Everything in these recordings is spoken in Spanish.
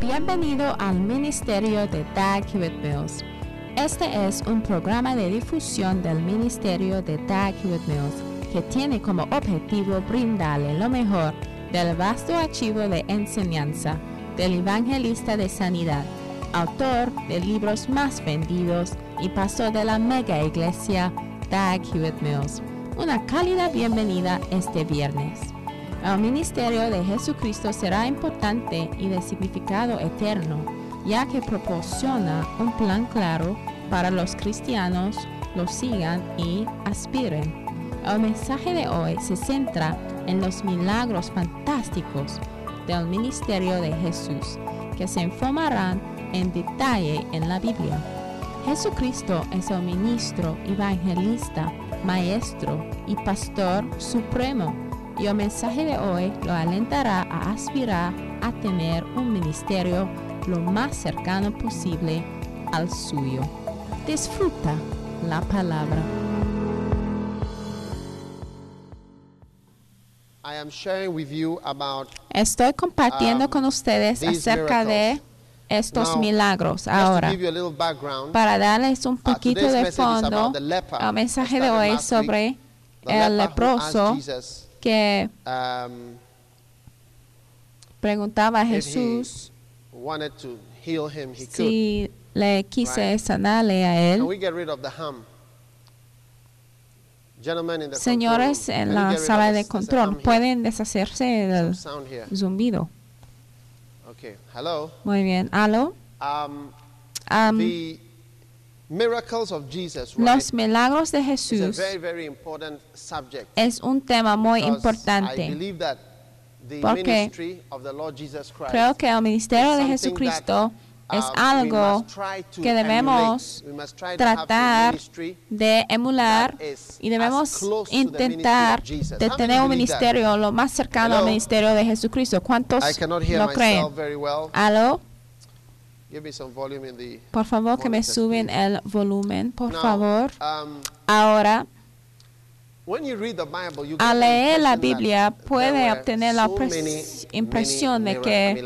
Bienvenido al Ministerio de Dag Hewitt Mills. Este es un programa de difusión del Ministerio de Dag Hewitt Mills que tiene como objetivo brindarle lo mejor del vasto archivo de enseñanza del evangelista de sanidad, autor de libros más vendidos y pastor de la mega iglesia Dag Hewitt Mills. Una cálida bienvenida este viernes. El ministerio de Jesucristo será importante y de significado eterno, ya que proporciona un plan claro para los cristianos lo sigan y aspiren. El mensaje de hoy se centra en los milagros fantásticos del ministerio de Jesús, que se informarán en detalle en la Biblia. Jesucristo es el ministro, evangelista, maestro y pastor supremo y el mensaje de hoy lo alentará a aspirar a tener un ministerio lo más cercano posible al suyo. Disfruta la palabra. Estoy compartiendo um, con ustedes acerca de estos Now, milagros. Ahora, you para darles un poquito today's de fondo, about el mensaje de hoy week. sobre el leproso que um, preguntaba a Jesús to heal him, he could. si le quise Right. sanarle a Can él. we get rid of the hum? Gentlemen Señores en can la sala de control? ¿pueden deshacerse del zumbido? Okay. Hello. Muy bien. ¿Aló? Um, Am, the miracles of Jesus, right, los milagros de Jesús es un tema muy importante. Porque Creo que el ministerio de Jesucristo that, es algo que debemos tratar de emular y debemos intentar de tener un ministerio lo más cercano al ministerio de Jesucristo. ¿Cuántos lo creen? ¿Aló? Give me some volume in the Por favor, que me suben el volumen, por favor. um, Ahora, when you read the Bible, you al leer la Biblia puede obtener la impresión de que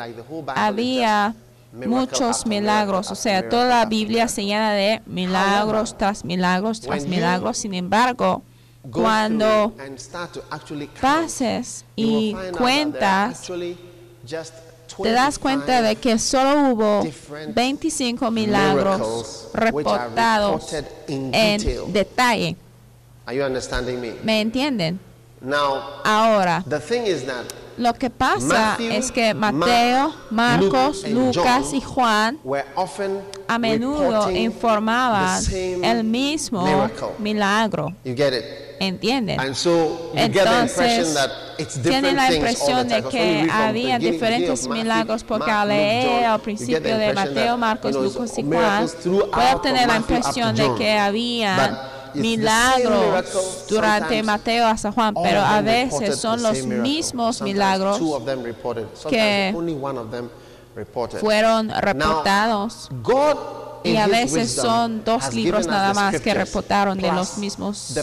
había muchos milagros, o sea, toda la Biblia se llena de milagros tras milagros tras milagros. Sin embargo, Go cuando pases y cuentas, te das cuenta de 25 que solo hubo different 25 milagros reportados en detalle. Me? ¿Me entienden? Ahora, lo que pasa es que Mateo, Marcos, Lucas y Juan a menudo informaban el mismo milagro. ¿Entienden? Entonces, tienen la impresión de que había diferentes milagros porque al leer al principio de Mateo, Marcos, Lucas y Juan, puede obtener la impresión de que había milagros durante Mateo hasta Juan, pero a veces son los mismos milagros two of them reported. Sometimes que fueron reportados. Y a veces son dos libros nada más que reportaron de los mismos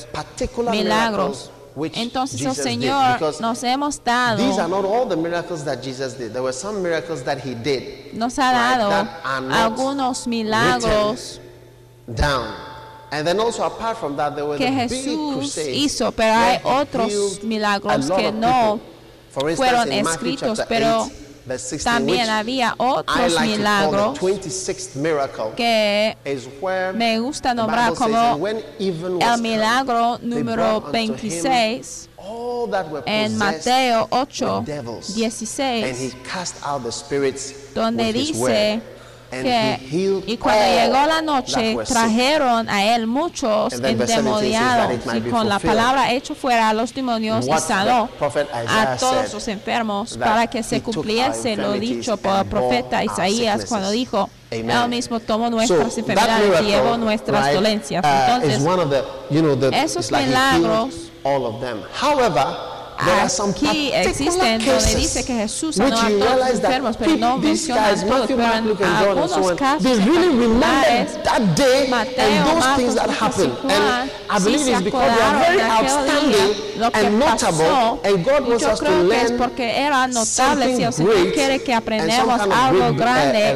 milagros. Entonces el Jesus did, Señor nos hemos dado, nos ha dado algunos milagros. And then also apart from that, there were que the big Jesús crusades hizo, pero hay otros milagros que no fueron escritos, pero 8, verse 16, también había otros milagros the 26th miracle, que me gusta nombrar como "And when even was el milagro número brought unto him 26 all that were en Mateo 8, with devils, and 16, he cast out the spirits donde dice healed y cuando llegó la noche trajeron a él muchos And then verse 17 says that endemoniados. y con la palabra hecho fuera a los demonios y sanó a todos los enfermos para que se cumpliese lo dicho por el profeta Isaías cuando dijo él mismo tomó nuestras enfermedades y llevó nuestras dolencias uh, entonces is one aquí existen donde dice que Jesús sanó a todos los enfermos, pero no menciona a todos, pero en algunos casos particulares, Mateo, Marcos, Lucas y Juan, I believe sí it's because they are outstanding día, and notable, pasó, porque era notable, si el Señor quiere que aprendamos algo grande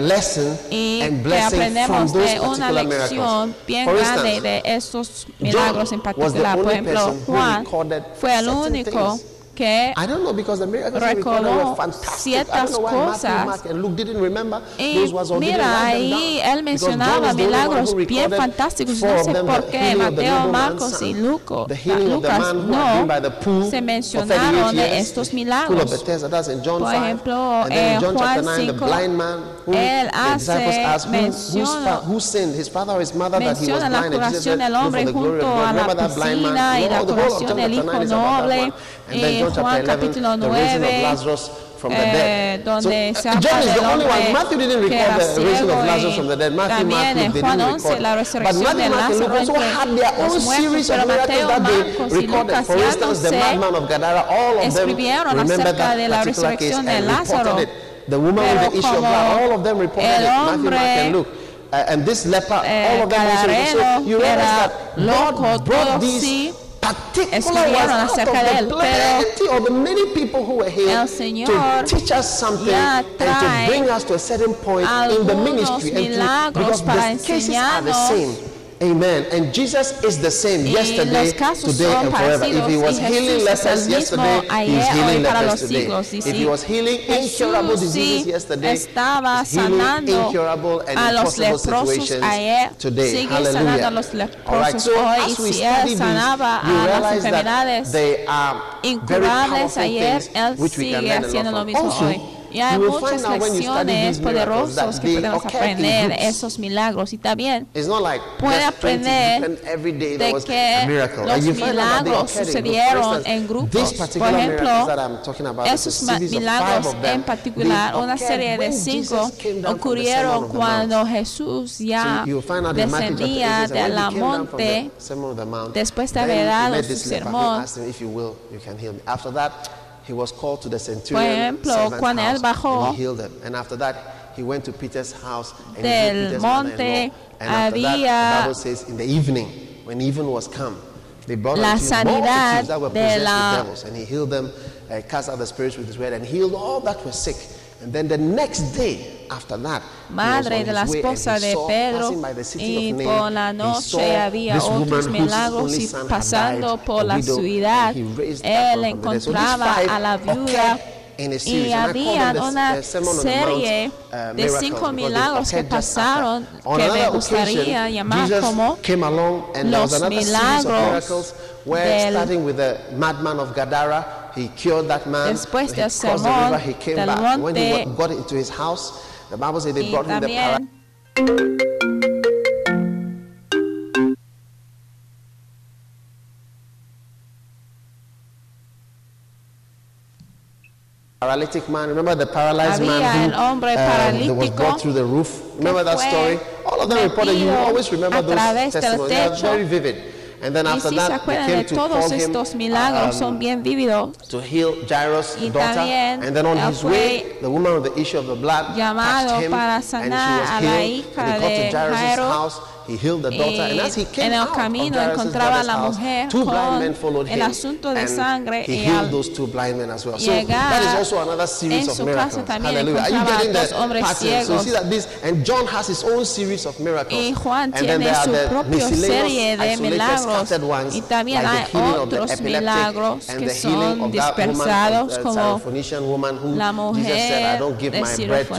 y que aprendemos de una lección bien grande de estos milagros en particular. Por ejemplo, Juan fue el único que I don't know, because the recordó ciertas cosas. Y mira, ahí él mencionaba milagros bien fantásticos. No sé por qué Mateo, Marcos y Luco, Lucas no se mencionaron de estos milagros. Por ejemplo, eh, Juan 5, él hace menciona la curación del hombre junto a la piscina y la curación del hijo noble. Juan capítulo 9, eh, donde so, se habla del hombre que the ciego y también Juan 11, la resurrección de Lázaro entre los muertos, pero Mateo, Marcos y Lucas ya escribieron acerca de la resurrección de Lázaro. The woman Pero with the issue of blood, all of them reported it. Matthew, Mark, and Luke. Uh, and this leper, eh, all of them also. So you realize that God brought these particular out of the plenty of the many people who were here to teach us something and to bring us to a certain point in the ministry and to, because the cases are the same. Amen. And Jesus is the same yesterday, today, and forever. If he was healing lepers yesterday, he healing if he was healing incurable diseases yesterday, estaba he's healing incurable and ayer, today. Hallelujah. All right. So as we study you realize that they are y hay muchas lecciones poderosas que podemos aprender esos milagros. Y también puede aprender de que los milagros sucedieron en grupos. Por ejemplo, esos milagros en particular, una serie de cinco, ocurrieron cuando Jesús ya descendía de la monte después de haber dado su sermón. he was called to the centurion ejemplo, house, he healed them. And after that, he went to Peter's house and del Peter's monte and after that, the Bible says in the evening, when even was come, they brought la sanidad that were possessed de la... with devils, and he healed them, uh, cast out the spirits with his word, and healed all that were sick. And then the next day, madre de la esposa de Pedro, y por la noche había otros milagros y pasando por la ciudad, él encontraba a la viuda y había una serie de cinco milagros que pasaron que me gustaría llamar como los milagros del, después del sermón del monte The Bible says they brought him the para. Paralytic man, remember the paralyzed man who uh, was brought through the roof? Remember that story? All of them reported. You always remember those testimonies. They are very vivid. And then after y si that, se acuerdan de todos estos milagros, um, son bien vívidos. To heal Jairus' y daughter. También and then on his way, the woman the issue of the blood llamado para sanar and she was a la hija and Jairus' he healed the daughter. And as he came en el camino out encontraba a la mujer two blind men followed him, el asunto de sangre y those two blind men as well. So that is also another So that this and John has his own series of miracles. Y Juan and then there are the miscellaneous ones y también like the healing of the epileptic and the uh, la mujer Jesus said, I don't give my bread to.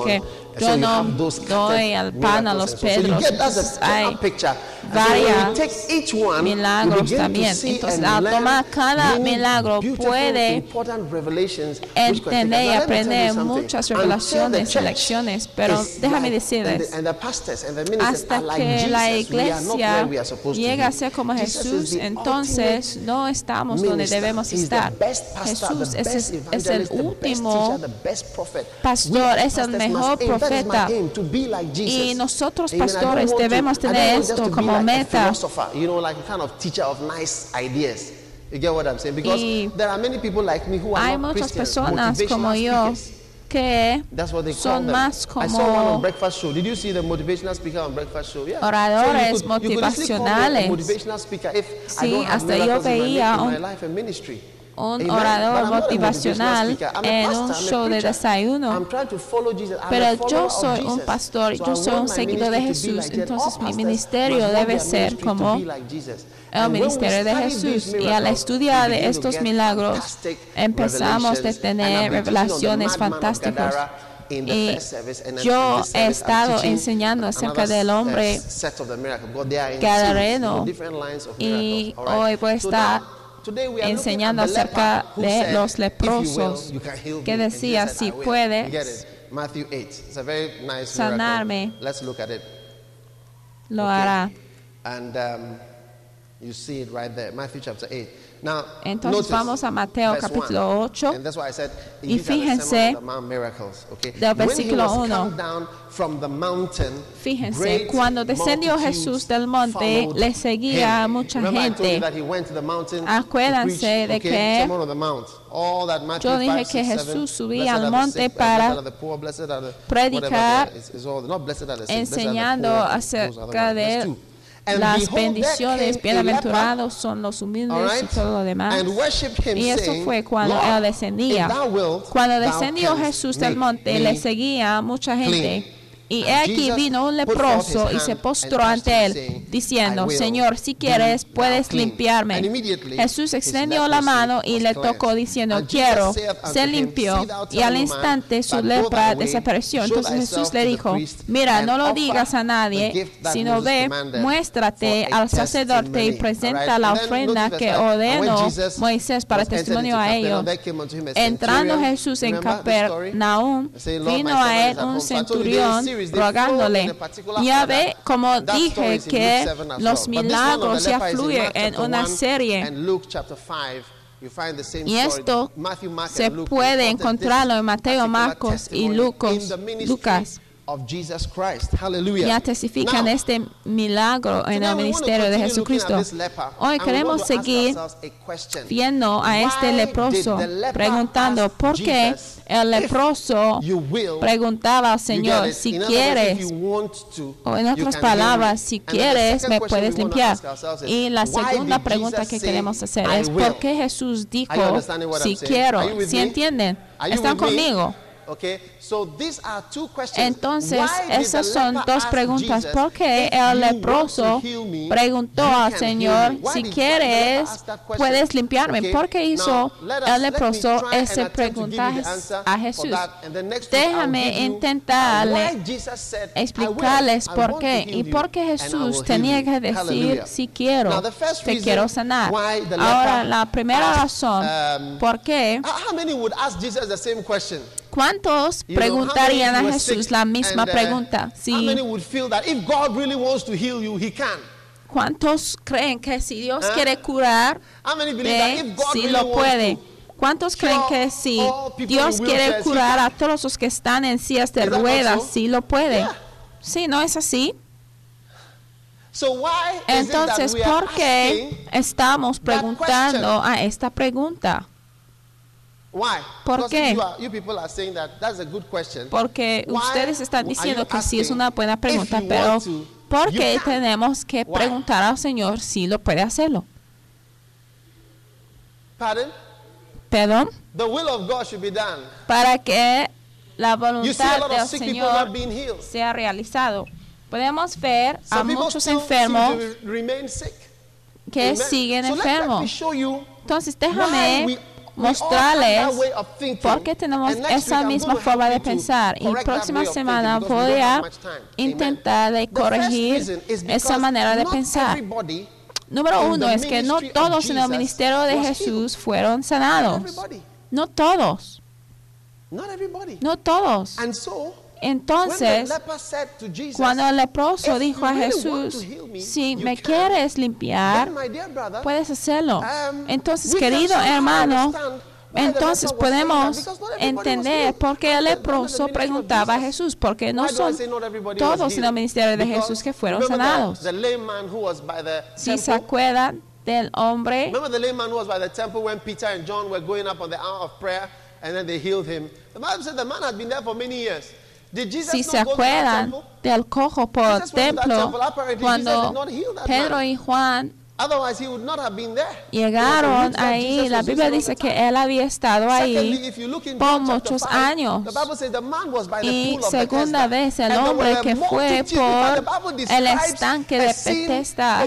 Uh, yo no doy al pan a los pedros varios milagros también. Entonces, al ah, tomar cada milagro puede entender y aprender muchas revelaciones y lecciones. Pero déjame decirles, hasta que la iglesia llega a ser como Jesús, entonces no estamos donde debemos estar. Jesús es, es el último pastor, es el mejor profeta. Y nosotros, pastores, debemos tener esto como prometa. philosopher, you know, like a kind of teacher of nice ideas. You get what I'm saying? Because Y there are many people like me who are Hay not muchas Christians, personas como motivational yo speakers. que That's what they call son más I saw one on como Breakfast Show. Did you see the motivational speaker on Breakfast Show? Yeah. Oradores so you could, you could easily call me a motivacionales. motivational speaker if I don't have hasta yo miracles in my, veía in my life and ministry. Un orador a motivacional a en un a show de desayuno. A Pero yo soy un pastor, yo soy un seguidor de Jesús, entonces mi ministerio debe ser como el ministerio de Jesús y al estudiar de estos milagros empezamos revelations. tener revelaciones fantásticas. Y yo he estado enseñando acerca del hombre gadareno. Y hoy voy a estar enseñando acerca de los "If you will, leprosos, que me." And decía, "Si puedes You get it? Matthew 8. It's a very nice sanarme. miracle. Let's look at it. lo hará. And um, you see it right there, Matthew chapter 8. Now, Entonces vamos a Mateo capítulo 1. 8. And that's why I said, Y fíjense del versículo was 1. come down from the mountain, Fíjense, cuando descendió Jesús del monte, le seguía mucha gente. Acuérdense de que yo dije 5, que 6, 7, Jesús subía al monte para predicar, enseñando acerca de las bendiciones, bienaventurados son los humildes y todo lo demás. Y eso fue cuando él descendía. Cuando descendió Jesús del monte, le seguía mucha gente. Y he aquí vino un leproso y se postró ante él, diciendo, Señor, si quieres, puedes limpiarme. Jesús extendió la mano y le tocó diciendo, quiero, se limpió. Y al instante su lepra desapareció. Entonces Jesús le dijo, mira, no lo digas a nadie, sino ve, muéstrate al sacerdote y presenta la ofrenda que ordenó Moisés para testimonio a ellos. Entrando. Jesús en? Capernaum, Saying, "Lord, my vino a él un home." So I told you there is centurión rogándole. Ya ve, como dije, que Luke 7 as los milagros ya fluyen en una 1 serie. and Luke chapter 5. You find the same Y esto se puede encontrarlo en Mateo, Marcos y Lucas- of Jesus Christ. Hallelujah. Ya testifican Now, este milagro en el ministerio de Jesucristo. Hoy queremos seguir viendo a este leproso, preguntando por qué el "If leproso will, preguntaba al Señor, si quieres, to, o en otras palabras, si quieres, me puedes limpiar. Y la segunda pregunta que queremos hacer "I es, will"? ¿por qué Jesús dijo, si quiero? ¿Si entienden? ¿Están conmigo? Okay, so these are two questions. Entonces, esas son dos preguntas. ¿Por qué "If el leproso preguntó al Señor, heal me"? Why si quieres, puedes limpiarme? ¿Por qué hizo el leproso preguntaje answer a Jesús? Déjame intentarle why Jesus said, "I will, explicarles por qué y por qué Jesús tenía you." que decir si quiero, te quiero sanar. Ahora la primera razón um, por qué How how many would ask Jesus the same question? ¿Cuántos preguntarían a Jesús la misma uh, pregunta? Si? ¿Cuántos creen que si Dios quiere curar, sí really lo puede? to? ¿Cuántos creen que si Dios quiere curar a todos los que están en sillas de ruedas, sí lo puede? Sí, ¿no es así? Entonces, ¿por qué estamos preguntando a esta pregunta? Why? ¿Por Because qué? You, are, you people are saying that that's a good question. Porque ustedes están diciendo que sí es una buena pregunta, pero ¿por qué tenemos que preguntar al Señor si lo puede hacerlo? Perdón, The will of God should be done. para que la voluntad del Señor sea realizado. Podemos ver a muchos enfermos que siguen enfermos. Entonces déjame mostrarles por qué tenemos esa misma forma de pensar. Y próxima semana voy a intentar de corregir esa manera de pensar. Número uno es que no todos en el ministerio de Jesús fueron sanados. No todos, no todos. Entonces, cuando el leproso "If dijo a Jesús, si me can." quieres limpiar, puedes hacerlo. um, Entonces, querido hermano, Entonces podemos entender por qué el leproso preguntaba a. Jesús, porque no son todos en el ministerio de Jesús que fueron sanados. Si se acuerdan del hombre Remember the lame man who was by the temple when Peter and John were going up on the hour of prayer and then they healed him? The Bible said the man had been there for many years. Si se acuerdan del cojo por templo, cuando Pedro y Juan Otherwise, he would not have been there. llegaron ahí, la Biblia dice que él había estado ahí por muchos años. Y segunda vez el hombre que fue por el estanque de Bethesda.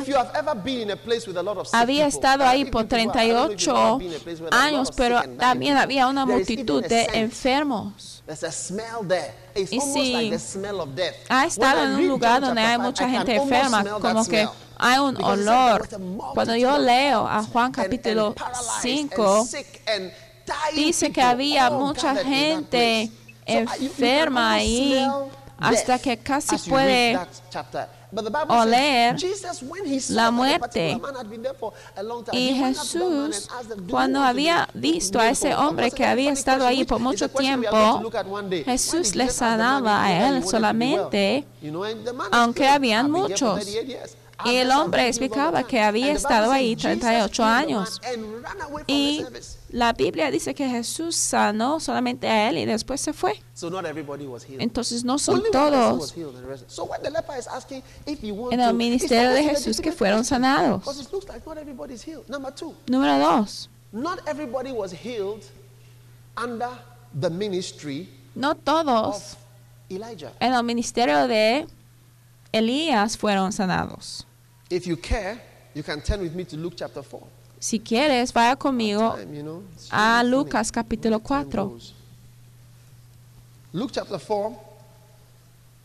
Había estado ahí por think people- I don't know if you've ever 38 been in a place where there's a lot años, pero también había una multitud de enfermos. There's a smell there. It's Y si like the smell of death. Ha estado en un lugar donde hay mucha gente enferma, como que. Hay un olor. Cuando yo leo a Juan capítulo and paralyzed 5, and sick and dying dice que había mucha gente enferma ahí hasta que casi puede oler la muerte. Y Jesús, asked them, "Do you cuando había visto a ese whole?" hombre que había estado ahí por mucho tiempo, Jesús le sanaba a él solamente, aunque habían "I've been here for muchos. 38 years. Y el hombre explicaba que había estado ahí 38 años. Y la Biblia dice que Jesús sanó solamente a él y después se fue. Entonces no son todos healed and the rest- So when the leper is asking if you want en el ministerio de Jesús que fueron sanados. Because it looks like not everybody is healed. Number two, Número dos, not everybody was healed under the ministry no todos en el ministerio de Elías fueron sanados. If you care, you can turn with me to Luke chapter 4. Si quieres, vaya conmigo Time, you know, a Lucas capítulo Time 4. goes. Luke chapter 4,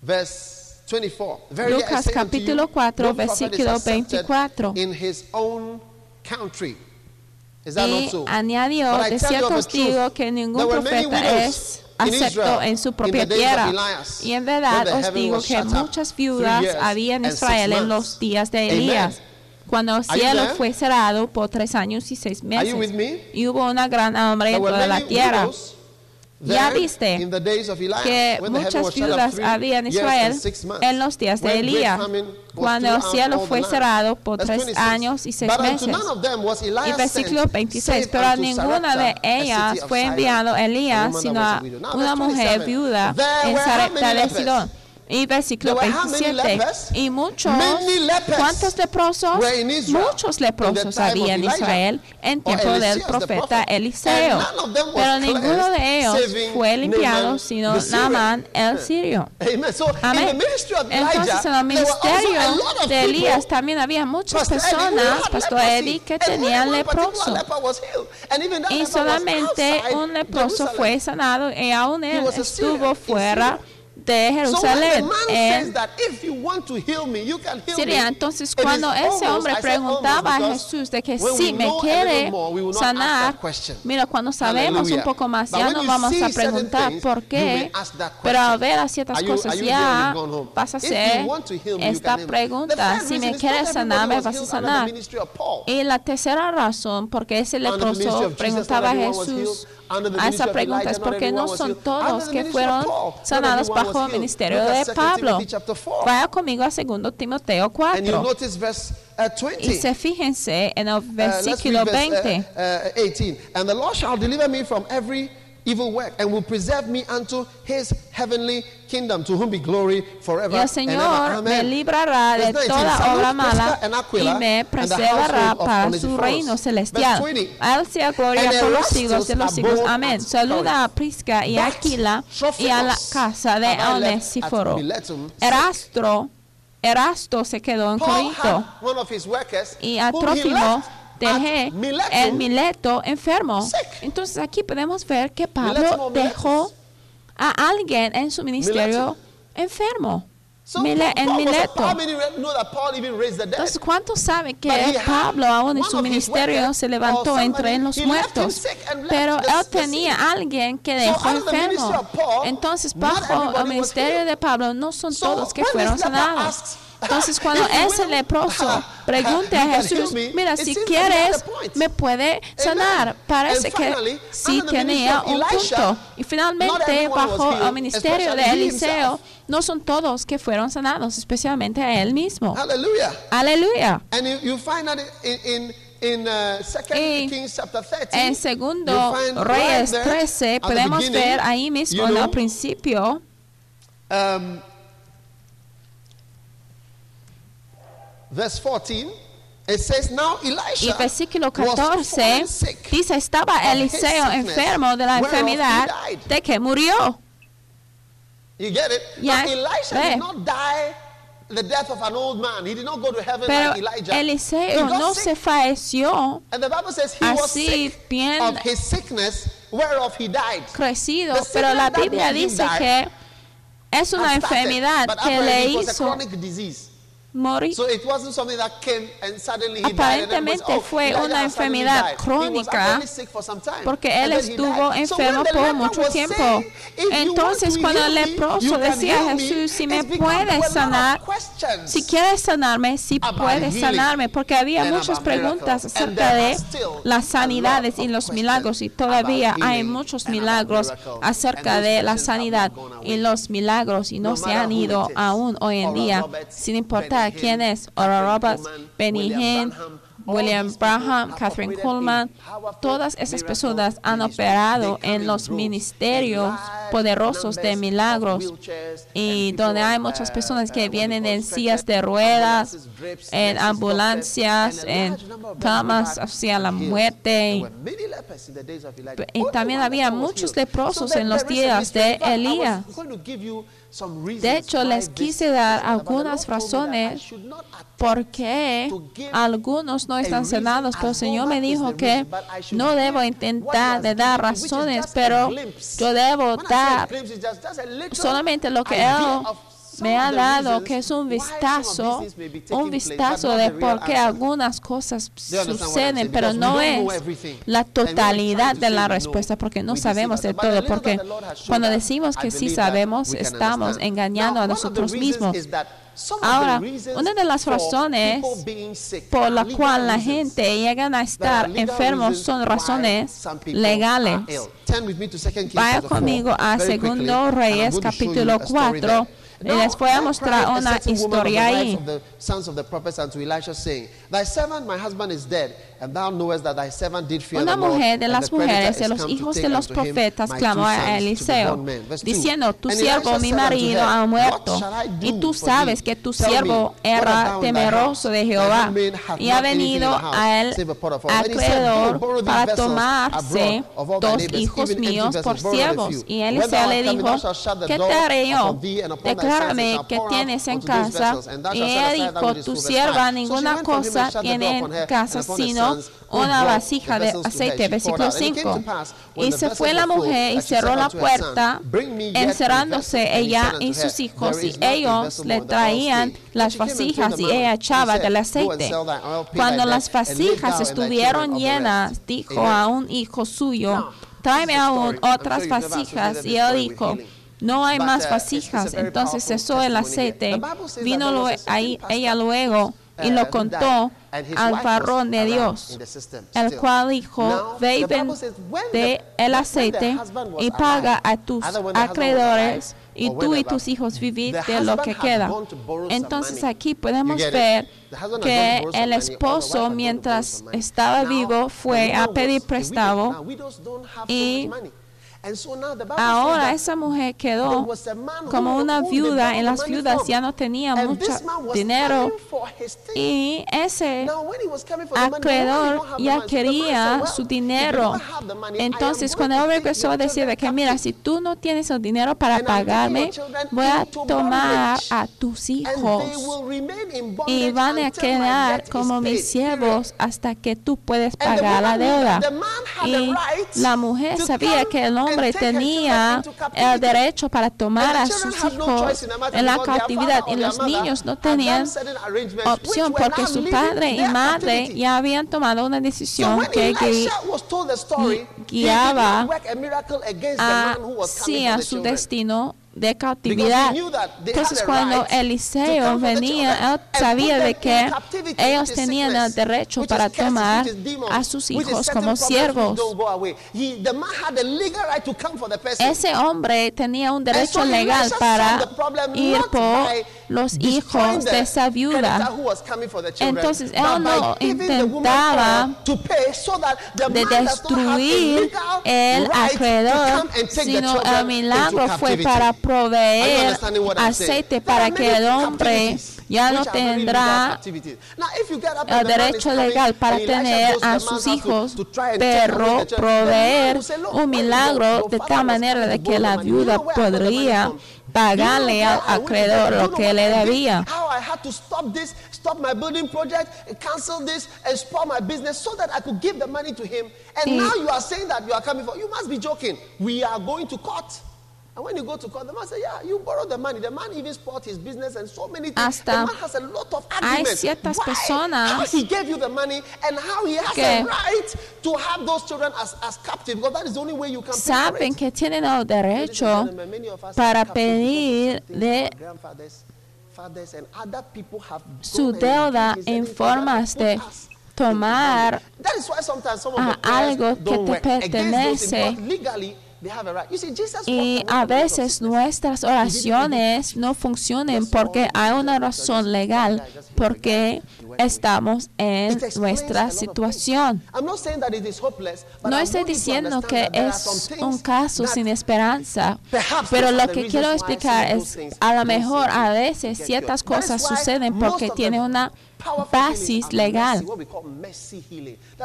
verse 24. Verily I Lucas say capítulo 4, no prophet is versículo accepted 24. In his own country. Is that Y not so? añadió, de cierto os digo que ningún profeta es Israel en su propia tierra. Y en verdad os digo que muchas viudas había en Israel en los días de. Elías, cuando el cielo fue cerrado por tres años y seis meses. me? Y hubo una gran hambre en toda la tierra. widows Ya viste que muchas viudas había en Israel en los días de Elías, cuando el cielo fue cerrado por tres 26. años y seis meses. Y versículo sent, 26, save pero a ninguna de ellas fue enviado Elías, sino a una mujer 27. viuda en Sarepta de? Sidón. Y versículo There were how many 27. lepers? Y muchos, ¿cuántos leprosos? Muchos leprosos había en Israel en tiempo del profeta. Eliseo. Pero ninguno de ellos fue limpiado, Naaman sino. Naamán el sirio. In the Amén. Entonces en el ministerio de Elías también había muchas personas, Pastor Eddie, que tenían leproso. leper was healed. And even that Y solamente un leproso fue sanado y aún él estuvo fuera The Jerusalén. En Siria. Entonces, cuando ese hombre preguntaba a Jesús de que si me quiere sanar, mira, cuando sabemos un poco más, ya no vamos a preguntar por qué, pero al ver a ciertas cosas ya vas a hacer esta pregunta, si me quieres sanar, me vas a sanar. Y la tercera razón por qué ese leproso preguntaba a Jesús a esa pregunta es porque no son todos que fueron sanados bajo was el healed. ministerio Look at de 2 Pablo. Timothy chapter 4. Vaya conmigo a 2 Timoteo And you 4 notice verse uh, 20. y se fíjense en el Uh, let's versículo read verse, 20. uh, uh, 18. And the Lord shall deliver me from every evil work and will preserve me unto his heavenly kingdom, to whom be glory forever Y el and Señor me librará de Verse 19, toda obra mala y me preservará para su reino celestial. 20, A él sea gloria por los siglos de los siglos. Amén. Saluda a. Prisca y Aquila y a la casa de Onesíforo. Erastro, Erasto se quedó en Corinto y a Trófimo dejé at Miletum en Mileto enfermo. sick. Entonces aquí podemos ver que Pablo o Miletus? dejó a alguien en su ministerio enfermo. So Mile- en Mileto. Entonces, ¿cuántos saben que Pablo aún en su ministerio se levantó entre los muertos? Pero él tenía alguien que dejó enfermo. Entonces, bajo el ministerio de Pablo no son So todos que fueron sanados. Entonces cuando ese leproso pregunte a Jesús, mira, si quieres, me puede sanar. Parece que sí tenía un punto. Y finalmente, bajo el ministerio de Eliseo, no son todos que fueron sanados, especialmente a él mismo. Aleluya. In uh, Second Y Kings chapter 13. En segundo Reyes right there 13 at the podemos ver ahí mismo you en know, el principio um, verse 14. It says now y Elisha versículo was 14 fallen sick. dice estaba Eliseo enfermo de la enfermedad de que murió. You get it? Now Elisha did not die the death of an old man. He did not go to heaven Pero like Elijah. Eliseo no sick. se falleció And the Bible says he was así sick bien of his sickness whereof he died. crecido, pero la Biblia dice que es una started, enfermedad que le it was a hizo chronic disease. Morir. So it wasn't something that came and suddenly he died. and everybody Aparentemente "Oh, fue una enfermedad died." He was crónica, porque él estuvo. So enfermo por mucho tiempo. saying, "If you want Entonces to cuando el leproso decía a heal me," Jesús, si me puedes sanar, si quieres sanarme, si puedes sanarme, porque había muchas preguntas acerca de las sanidades y los milagros y todavía hay muchos milagros acerca de la sanidad y los milagros y no se han ido aún hoy en día, sin importar Benny quién Hinn, es, Oral Roberts, Benny Hinn, William have Catherine powerful todas esas personas han operado en los ministerios poderosos de milagros y donde hay muchas uh, personas uh, que they vienen en sillas de ruedas, en ambulancias, en camas hacia la muerte. Y también había muchos leprosos en los días de Elías. De hecho, les quise dar algunas razones por qué algunos no están sanados, pero el Señor me dijo que no debo intentar de dar razones, pero yo debo dar solamente lo que Él me ha dado, que es un vistazo, un vistazo de por qué algunas cosas suceden, pero no es la totalidad de la respuesta, porque no sabemos de todo, porque cuando decimos que sí sabemos, estamos engañando a nosotros mismos. Ahora, una de las razones por la cual la gente llegan a estar enfermos son razones legales. Vaya conmigo a Segundo Reyes capítulo 4 y les voy a mostrar una historia ahí. Una mujer de las mujeres de los hijos de los profetas clamó a Eliseo, diciendo, tu siervo, mi marido, ha muerto, y tú sabes que tu siervo era temeroso de Jehová, y ha venido a él acreedor para tomarse dos hijos míos por siervos. Y Eliseo le dijo, ¿qué te haré yo? Declárame que tienes en casa. Y ella dijo, tu sierva ninguna cosa tiene en casa sino una vasija de aceite, versículo 5. Y se fue la mujer y cerró la puerta, encerrándose ella y sus hijos, y ellos le traían las vasijas y ella echaba del aceite. Cuando las vasijas estuvieron llenas, dijo a un hijo suyo, tráeme aún otras vasijas. Y él dijo, no hay más vasijas. Entonces cesó el aceite. Vino ahí ella luego y lo contó al varón de Dios, el cual dijo, ve y vende el aceite y paga a tus acreedores y tú y tus hijos vivid de lo que queda. Entonces aquí podemos ver que el esposo mientras estaba vivo fue a pedir prestado y Ahora esa mujer quedó como una viuda y las viudas ya no tenían mucho dinero. y ese acreedor ya quería su dinero. Entonces cuando él regresó a decir que mira, si tú no tienes el dinero para pagarme, voy a tomar a tus hijos y van a quedar como mis siervos hasta que tú puedes pagar la deuda. Y la mujer sabía que el hombre tenía el derecho para tomar a sus hijos en la cautividad y los niños no tenían opción porque su padre y madre ya habían tomado una decisión que guiaba a, sí, a su destino de cautividad. Entonces cuando Eliseo venía, él sabía de que ellos tenían el derecho para tomar a sus hijos como siervos. Ese hombre tenía un derecho legal para ir por los hijos de esa viuda. Entonces él no intentaba de destruir el acreedor, sino el milagro fue para proveer aceite para que el hombre ya no tendrá el derecho legal para tener a sus hijos, pero proveer un milagro de tal manera de que la viuda podría pagarle al acreedor lo que le debía. How I had to stop and when you go to court, the man says, Yeah, you borrowed the money. The man even spoiled his business and so many things. Hasta the man has a lot of arguments. Hay ciertas Why? personas how he gave you the money and how he has a right to have those children as, as captive because that is the only way you can saben que tienen el derecho para pedir de su deuda en formas de tomar a algo que te pertenece y a veces nuestras oraciones no funcionan porque hay una razón legal, porque estamos en nuestra situación. No estoy diciendo que es un caso sin esperanza, pero lo que quiero explicar es, a lo mejor a veces ciertas cosas suceden porque tiene una basis legal.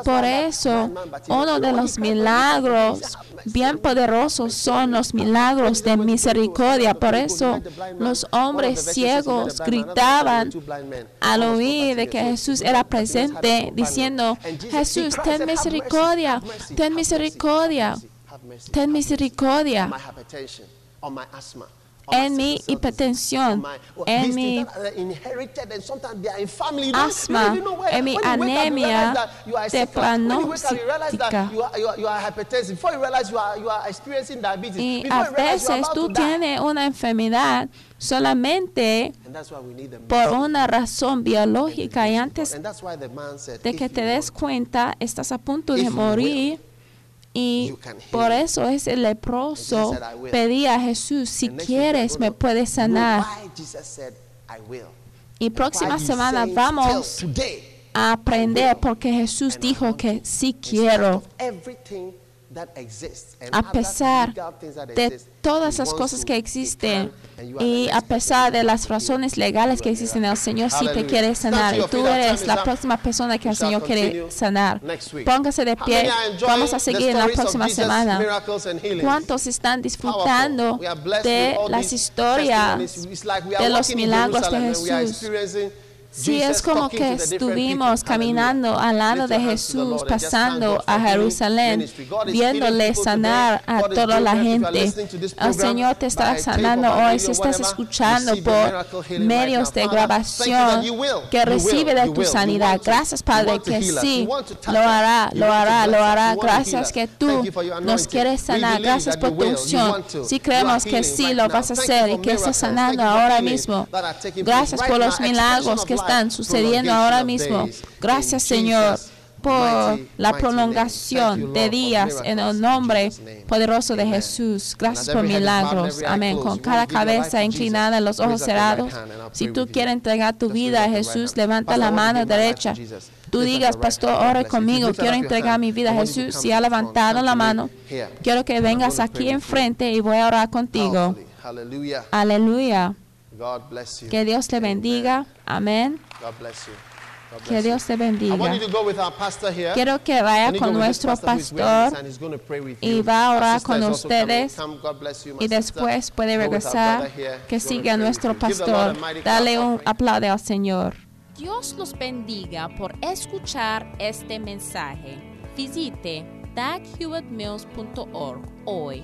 Por eso, uno de los milagros bien poderosos son los milagros de misericordia. Por eso, los hombres ciegos gritaban al oír de que Jesús era presente, diciendo, Jesús, ten misericordia, ten misericordia, ten misericordia en mi hipertensión, en mi asma, en mi anemia de pronóstica. Y a veces tú tienes una enfermedad solamente por una razón biológica y antes de que te des cuenta estás a punto de morir y por eso es el leproso pedía a Jesús, si quieres me puedes sanar. Y próxima semana vamos a aprender porque Jesús dijo que sí quiero. A pesar de todas las cosas que existen y a pesar de las razones legales que existen, el Señor sí te quiere sanar y tú eres la próxima persona que el Señor quiere sanar. Póngase de pie, vamos a seguir en la próxima semana. ¿Cuántos están disfrutando de las historias de los milagros de Jesús? Sí, es como que estuvimos caminando al lado de Jesús, pasando a Jerusalén, viéndole sanar a toda la gente. El Señor te está sanando hoy. Si estás escuchando por medios de grabación, que recibe de tu sanidad. Gracias, Padre, que sí, lo hará, lo hará, lo hará. Gracias que tú nos quieres sanar. Gracias por tu unción. Si creemos que sí, lo vas a hacer y que estás sanando ahora mismo. Gracias por los milagros que están sucediendo ahora mismo. Gracias, Señor, por la prolongación de días en el nombre poderoso de Jesús. Gracias por milagros. Amén. Con cada cabeza inclinada, los ojos cerrados. Si tú quieres entregar tu vida a Jesús, levanta la mano derecha. Tú digas, pastor, ore conmigo, quiero entregar mi vida a Jesús. Si ha levantado la mano, quiero que vengas aquí enfrente y voy a orar contigo. Aleluya. Que Dios te bendiga. Amén. Que Dios te bendiga. Quiero que vaya con nuestro pastor y va a orar con ustedes y después puede regresar. Que siga nuestro pastor. Dale un aplauso al Señor. Dios los bendiga por escuchar este mensaje. Visite daghewittmills.org hoy